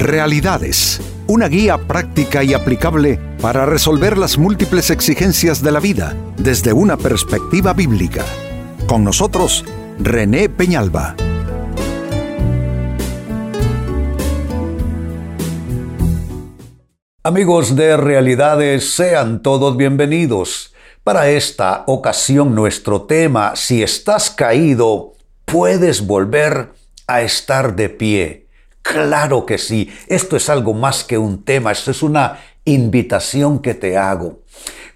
Realidades, una guía práctica y aplicable para resolver las múltiples exigencias de la vida desde una perspectiva bíblica. Con nosotros, René Peñalba. Amigos de Realidades, sean todos bienvenidos. Para esta ocasión nuestro tema, si estás caído, puedes volver a estar de pie. Claro que sí, esto es algo más que un tema, esto es una invitación que te hago.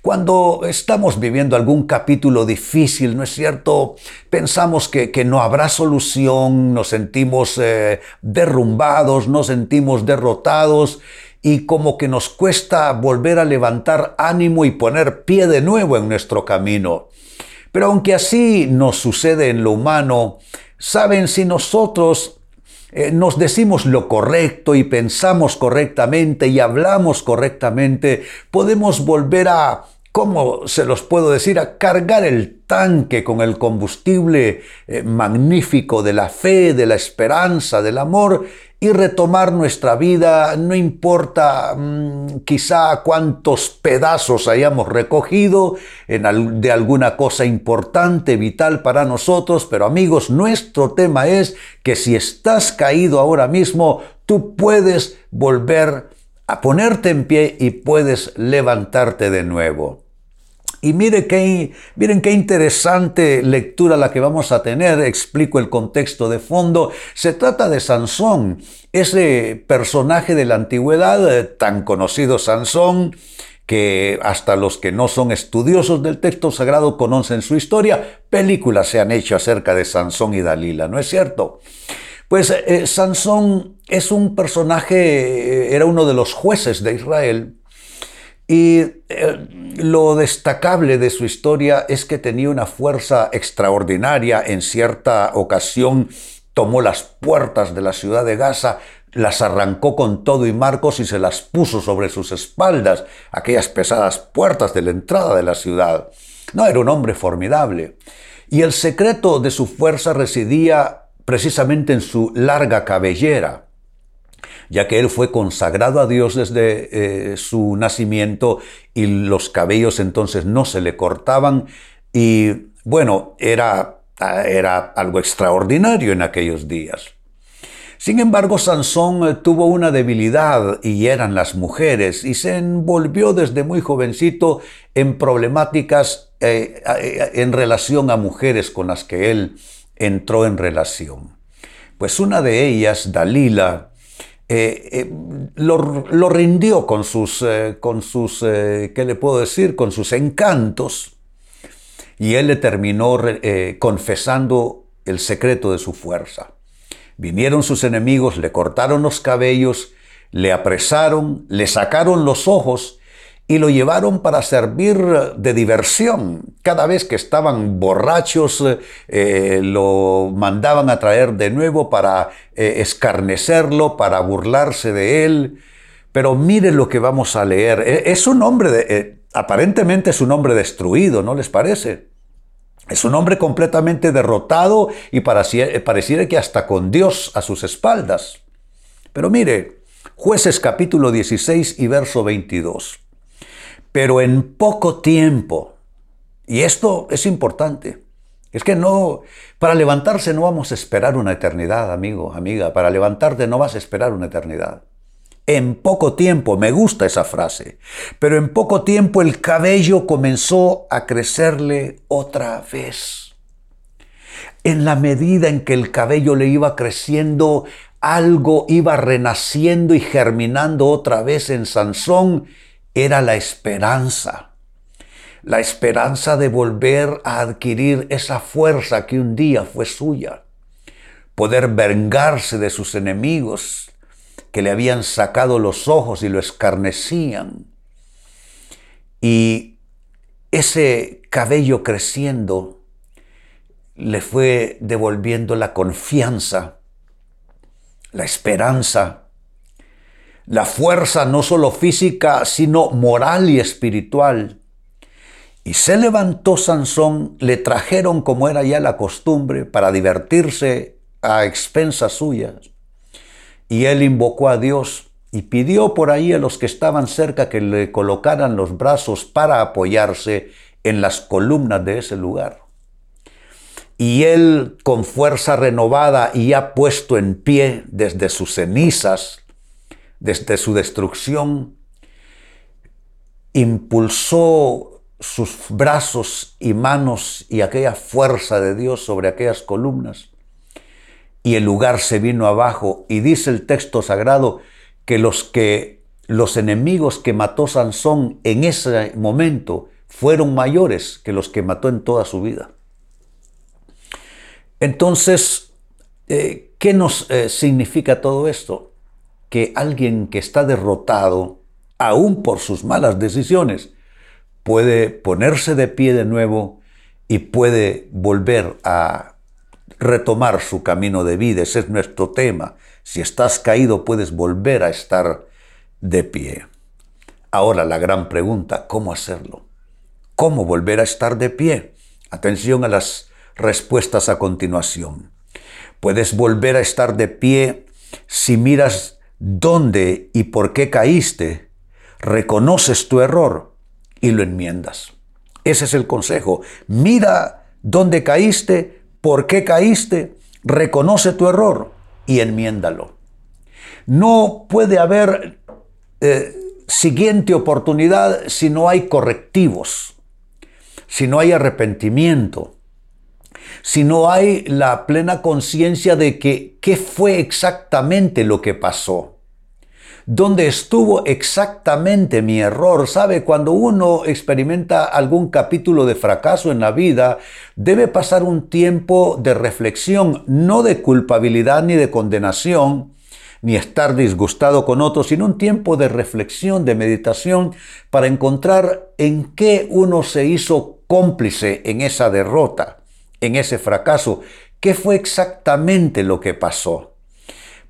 Cuando estamos viviendo algún capítulo difícil, ¿no es cierto? Pensamos que, no habrá solución, nos sentimos eh, derrumbados, nos sentimos derrotados y como que nos cuesta volver a levantar ánimo y poner pie de nuevo en nuestro camino. Pero aunque así nos sucede en lo humano, saben si nosotros eh, nos decimos lo correcto y pensamos correctamente y hablamos correctamente, podemos volver a ¿cómo se los puedo decir? A cargar el tanque con el combustible eh, magnífico de la fe, de la esperanza, del amor y retomar nuestra vida, no importa mm, quizá cuántos pedazos hayamos recogido de alguna cosa importante, vital para nosotros, pero amigos, nuestro tema es que si estás caído ahora mismo, tú puedes volver a ponerte en pie y puedes levantarte de nuevo. Y miren qué interesante lectura la que vamos a tener. Explico el contexto de fondo. Se trata de Sansón, ese personaje de la antigüedad, eh, tan conocido Sansón, que hasta los que no son estudiosos del texto sagrado conocen su historia. Películas se han hecho acerca de Sansón y Dalila, ¿no es cierto? Pues eh, Sansón es un personaje, eh, era uno de los jueces de Israel, y eh, lo destacable de su historia es que tenía una fuerza extraordinaria. En cierta ocasión tomó las puertas de la ciudad de Gaza, las arrancó con todo y marcos y se las puso sobre sus espaldas, aquellas pesadas puertas de la entrada de la ciudad. No, era un hombre formidable. Y el secreto de su fuerza residía precisamente en su larga cabellera ya que él fue consagrado a Dios desde eh, su nacimiento y los cabellos entonces no se le cortaban y bueno, era, era algo extraordinario en aquellos días. Sin embargo, Sansón eh, tuvo una debilidad y eran las mujeres y se envolvió desde muy jovencito en problemáticas eh, en relación a mujeres con las que él entró en relación. Pues una de ellas, Dalila, eh, eh, lo, rindió con sus, eh, con sus ¿qué le puedo decir? Con sus encantos. Y él le terminó confesando el secreto de su fuerza. Vinieron sus enemigos, le cortaron los cabellos, le apresaron, le sacaron los ojos y lo llevaron para servir de diversión. Cada vez que estaban borrachos, eh, lo mandaban a traer de nuevo para eh, escarnecerlo, para burlarse de él. Pero mire lo que vamos a leer. E, es un hombre, de, eh, aparentemente es un hombre destruido, ¿no les parece? Es un hombre completamente derrotado y pareciera que hasta con Dios a sus espaldas. Pero mire, jueces capítulo 16 y verso 22 pero en poco tiempo. Y esto es importante. Es que no, para levantarse no vamos a esperar una eternidad, amigo, amiga. Para levantarte no vas a esperar una eternidad. En poco tiempo, me gusta esa frase, pero en poco tiempo el cabello comenzó a crecerle otra vez. En la medida en que el cabello le iba creciendo, algo iba renaciendo y germinando otra vez en Sansón era la esperanza, la esperanza de volver a adquirir esa fuerza que un día fue suya, poder vengarse de sus enemigos que le habían sacado los ojos y lo escarnecían. Y ese cabello creciendo le fue devolviendo la confianza, la esperanza, la fuerza no solo física, sino moral y espiritual. Y se levantó Sansón, le trajeron como era ya la costumbre para divertirse a expensas suyas. y él invocó a Dios y pidió por ahí a los que estaban cerca que le colocaran los brazos para apoyarse en las columnas de ese lugar. Y él, con fuerza renovada y ya puesto en pie desde sus cenizas, desde su destrucción, impulsó sus brazos y manos y aquella fuerza de Dios sobre aquellas columnas. Y el lugar se vino abajo. Y dice el texto sagrado que los que los enemigos que mató Sansón en ese momento fueron mayores que los que mató en toda su vida. Entonces, eh, ¿qué nos eh, significa todo esto? Que alguien que está derrotado, aún por sus malas decisiones, puede ponerse de pie de nuevo y puede volver a retomar su camino de vida. Ese es nuestro tema. Si estás caído, puedes volver a estar de pie. Ahora la gran pregunta, ¿cómo hacerlo? ¿Cómo volver a estar de pie? Atención a las respuestas a continuación. Puedes volver a estar de pie si miras dónde y por qué caíste, reconoces tu error y lo enmiendas. Ese es el consejo. Mira dónde caíste, por qué caíste, reconoce tu error y enmiéndalo. No puede haber eh, siguiente oportunidad si no hay correctivos, si no hay arrepentimiento, si no hay la plena conciencia de que qué fue exactamente lo que pasó. ¿Dónde estuvo exactamente mi error? Sabe, cuando uno experimenta algún capítulo de fracaso en la vida, debe pasar un tiempo de reflexión, no de culpabilidad ni de condenación, ni estar disgustado con otros, sino un tiempo de reflexión, de meditación, para encontrar en qué uno se hizo cómplice en esa derrota en ese fracaso. ¿Qué fue exactamente lo que pasó?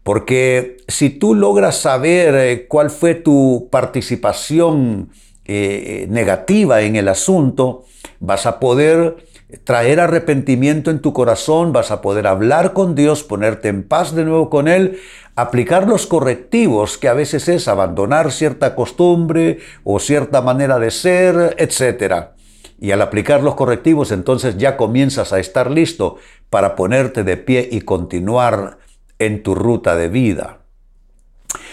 Porque si tú logras saber eh, cuál fue tu participación eh, negativa en el asunto, vas a poder traer arrepentimiento en tu corazón, vas a poder hablar con Dios, ponerte en paz de nuevo con Él, aplicar los correctivos, que a veces es abandonar cierta costumbre o cierta manera de ser, etcétera. Y al aplicar los correctivos, entonces ya comienzas a estar listo para ponerte de pie y continuar en tu ruta de vida.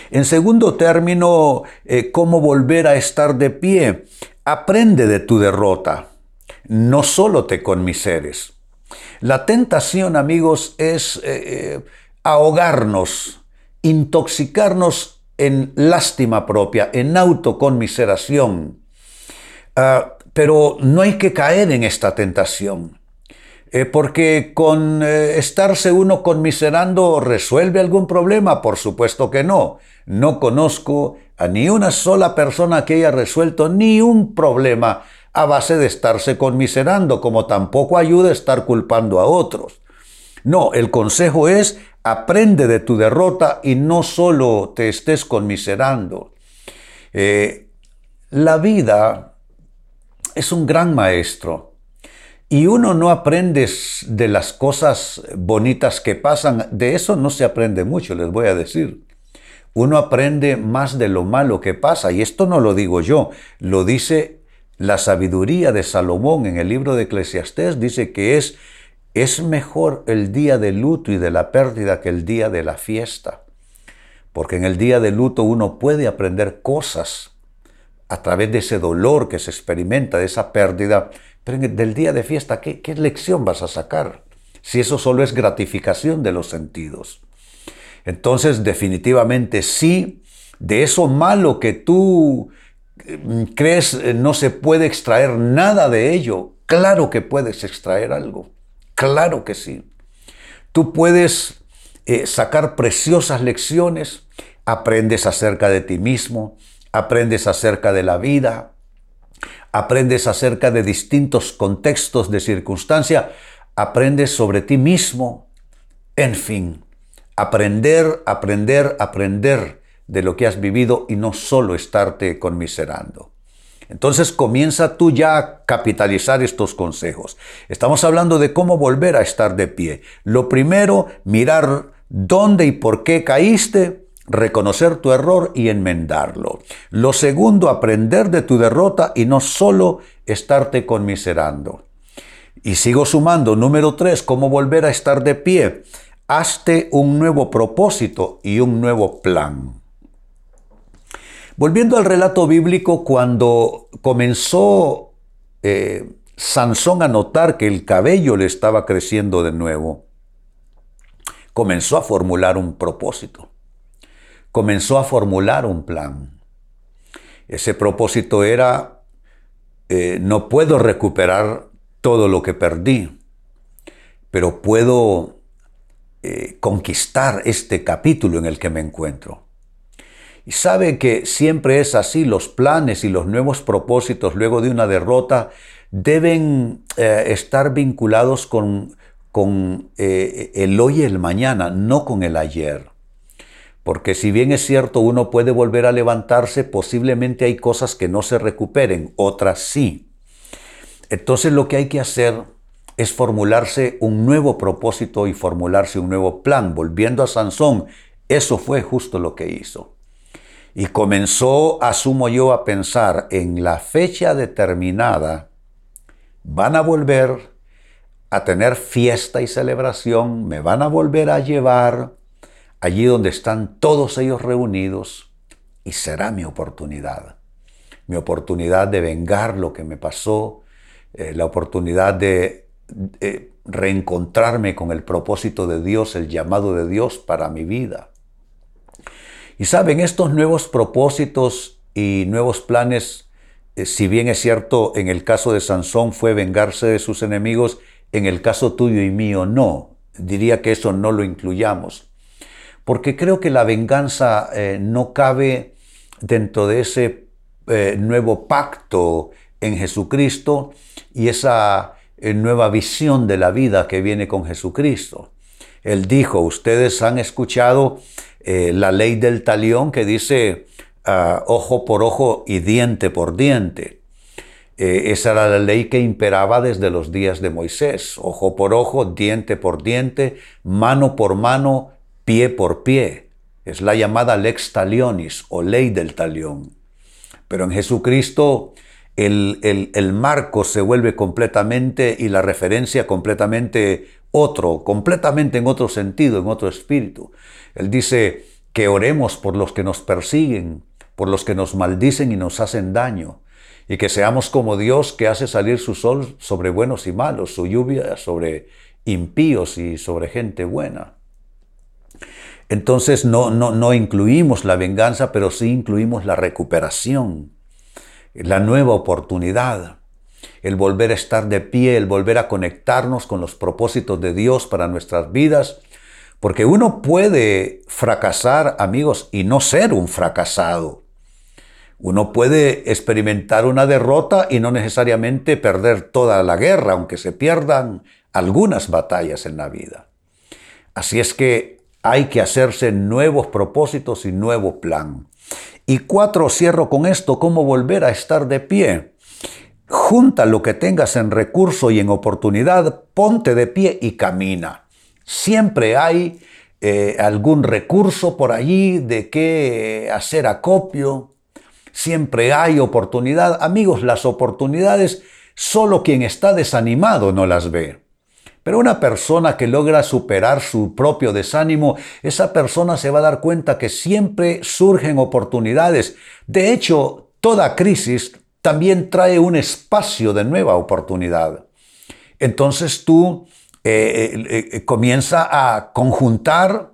En segundo término, eh, ¿cómo volver a estar de pie? Aprende de tu derrota. No solo te conmiseres. La tentación, amigos, es eh, eh, ahogarnos, intoxicarnos en lástima propia, en autoconmiseración. Ah, pero no hay que caer en esta tentación. Eh, porque con eh, estarse uno conmiserando resuelve algún problema, por supuesto que no. No conozco a ni una sola persona que haya resuelto ni un problema a base de estarse conmiserando, como tampoco ayuda a estar culpando a otros. No, el consejo es aprende de tu derrota y no solo te estés conmiserando. Eh, la vida es un gran maestro. Y uno no aprende de las cosas bonitas que pasan, de eso no se aprende mucho, les voy a decir. Uno aprende más de lo malo que pasa, y esto no lo digo yo, lo dice la sabiduría de Salomón en el libro de Eclesiastés, dice que es, es mejor el día de luto y de la pérdida que el día de la fiesta. Porque en el día de luto uno puede aprender cosas a través de ese dolor que se experimenta, de esa pérdida, pero del día de fiesta, ¿qué, ¿qué, lección vas a sacar? Si eso solo es gratificación de los sentidos. Entonces, definitivamente sí, de eso malo que tú mm, crees eh, no se puede extraer nada de ello, claro que puedes extraer algo, claro que sí. Tú puedes eh, sacar preciosas lecciones, aprendes acerca de ti mismo, aprendes acerca de la vida, aprendes acerca de distintos contextos de circunstancia, aprendes sobre ti mismo, en fin, aprender, aprender, aprender de lo que has vivido y no solo estarte conmiserando. Entonces comienza tú ya a capitalizar estos consejos. Estamos hablando de cómo volver a estar de pie. Lo primero, mirar dónde y por qué caíste, reconocer tu error y enmendarlo. Lo segundo, aprender de tu derrota y no solo estarte conmiserando. Y sigo sumando, número tres, cómo volver a estar de pie. Hazte un nuevo propósito y un nuevo plan. Volviendo al relato bíblico, cuando comenzó eh, Sansón a notar que el cabello le estaba creciendo de nuevo, comenzó a formular un propósito, comenzó a formular un plan. Ese propósito era, eh, no puedo recuperar todo lo que perdí, pero puedo eh, conquistar este capítulo en el que me encuentro. Y sabe que siempre es así, los planes y los nuevos propósitos luego de una derrota deben eh, estar vinculados con, el hoy y el mañana, no con el ayer. Porque si bien es cierto, uno puede volver a levantarse, posiblemente hay cosas que no se recuperen, otras sí. Entonces lo que hay que hacer es formularse un nuevo propósito y formularse un nuevo plan. Volviendo a Sansón, eso fue justo lo que hizo. Y comenzó, asumo yo, a pensar en la fecha determinada, van a volver a tener fiesta y celebración, me van a volver a llevar allí donde están todos ellos reunidos y será mi oportunidad. Mi oportunidad de vengar lo que me pasó, eh, la oportunidad de reencontrarme con el propósito de Dios, el llamado de Dios para mi vida. Y saben, estos nuevos propósitos y nuevos planes, eh, si bien es cierto, en el caso de Sansón fue vengarse de sus enemigos, en el caso tuyo y mío no. Diría que eso no lo incluyamos. Porque creo que la venganza eh, no cabe dentro de ese nuevo pacto en Jesucristo y esa eh, nueva visión de la vida que viene con Jesucristo. Él dijo, ustedes han escuchado eh, la ley del talión que dice ah, ojo por ojo y diente por diente. Eh, esa era la ley que imperaba desde los días de Moisés. Ojo por ojo, diente por diente, mano por mano, pie por pie. Es la llamada lex talionis o ley del talión. Pero en Jesucristo el, marco se vuelve completamente y la referencia completamente otro, completamente en otro sentido, en otro espíritu. Él dice que oremos por los que nos persiguen, por los que nos maldicen y nos hacen daño, y que seamos como Dios que hace salir su sol sobre buenos y malos, su lluvia sobre impíos y sobre gente buena. Entonces no, no, no incluimos la venganza, pero sí incluimos la recuperación la nueva oportunidad, el volver a estar de pie, el volver a conectarnos con los propósitos de Dios para nuestras vidas, porque uno puede fracasar, amigos, y no ser un fracasado. Uno puede experimentar una derrota y no necesariamente perder toda la guerra, aunque se pierdan algunas batallas en la vida. Así es que hay que hacerse nuevos propósitos y nuevo plan. Y cuatro, cierro con esto, cómo volver a estar de pie. Junta lo que tengas en recurso y en oportunidad, ponte de pie y camina. Siempre hay eh, algún recurso por allí de qué hacer acopio. Siempre hay oportunidad. Amigos, las oportunidades, solo quien está desanimado no las ve. Pero una persona que logra superar su propio desánimo, esa persona se va a dar cuenta que siempre surgen oportunidades. De hecho, toda crisis también trae un espacio de nueva oportunidad. Entonces tú eh, eh, eh, comienza a conjuntar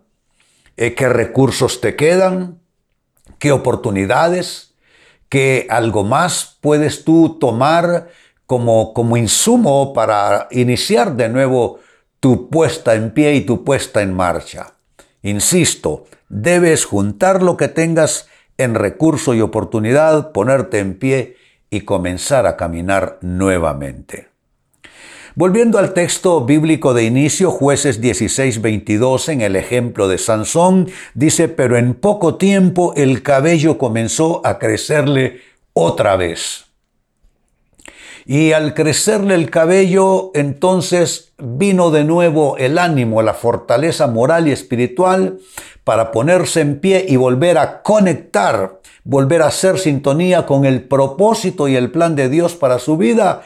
qué recursos te quedan, qué oportunidades, qué algo más puedes tú tomar como, como insumo para iniciar de nuevo tu puesta en pie y tu puesta en marcha. Insisto, debes juntar lo que tengas en recurso y oportunidad, ponerte en pie y comenzar a caminar nuevamente. Volviendo al texto bíblico de inicio, jueces 16, 22, en el ejemplo de Sansón, dice, pero en poco tiempo el cabello comenzó a crecerle otra vez. Y al crecerle el cabello, entonces vino de nuevo el ánimo, la fortaleza moral y espiritual para ponerse en pie y volver a conectar, volver a hacer sintonía con el propósito y el plan de Dios para su vida.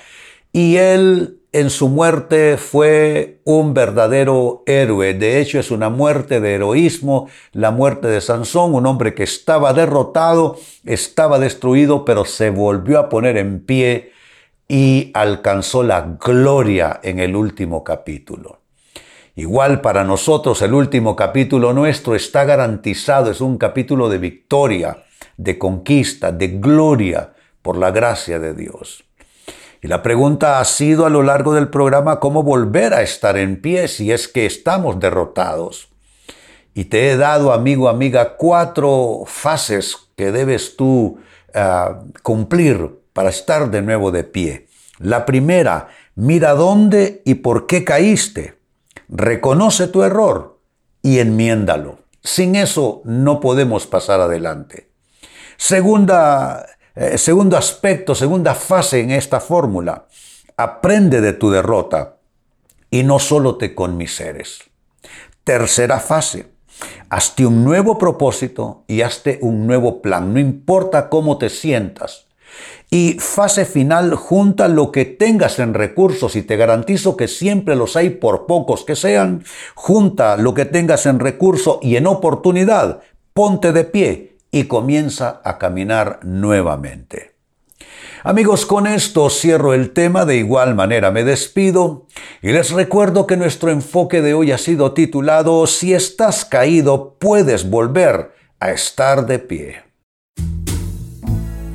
Y él en su muerte fue un verdadero héroe. De hecho, es una muerte de heroísmo, la muerte de Sansón, un hombre que estaba derrotado, estaba destruido, pero se volvió a poner en pie y alcanzó la gloria en el último capítulo. Igual para nosotros el último capítulo nuestro está garantizado, es un capítulo de victoria, de conquista, de gloria por la gracia de Dios. Y la pregunta ha sido a lo largo del programa cómo volver a estar en pie si es que estamos derrotados. Y te he dado, amigo, amiga, cuatro fases que debes tú ah, cumplir para estar de nuevo de pie. La primera, mira dónde y por qué caíste. Reconoce tu error y enmiéndalo. Sin eso no podemos pasar adelante. Segunda, eh, segundo aspecto, segunda fase en esta fórmula. Aprende de tu derrota y no solo te conmiseres. Tercera fase. Hazte un nuevo propósito y hazte un nuevo plan. No importa cómo te sientas. Y fase final, junta lo que tengas en recursos y te garantizo que siempre los hay por pocos que sean. Junta lo que tengas en recurso y en oportunidad. Ponte de pie y comienza a caminar nuevamente. Amigos, con esto cierro el tema, de igual manera me despido y les recuerdo que nuestro enfoque de hoy ha sido titulado Si estás caído, puedes volver a estar de pie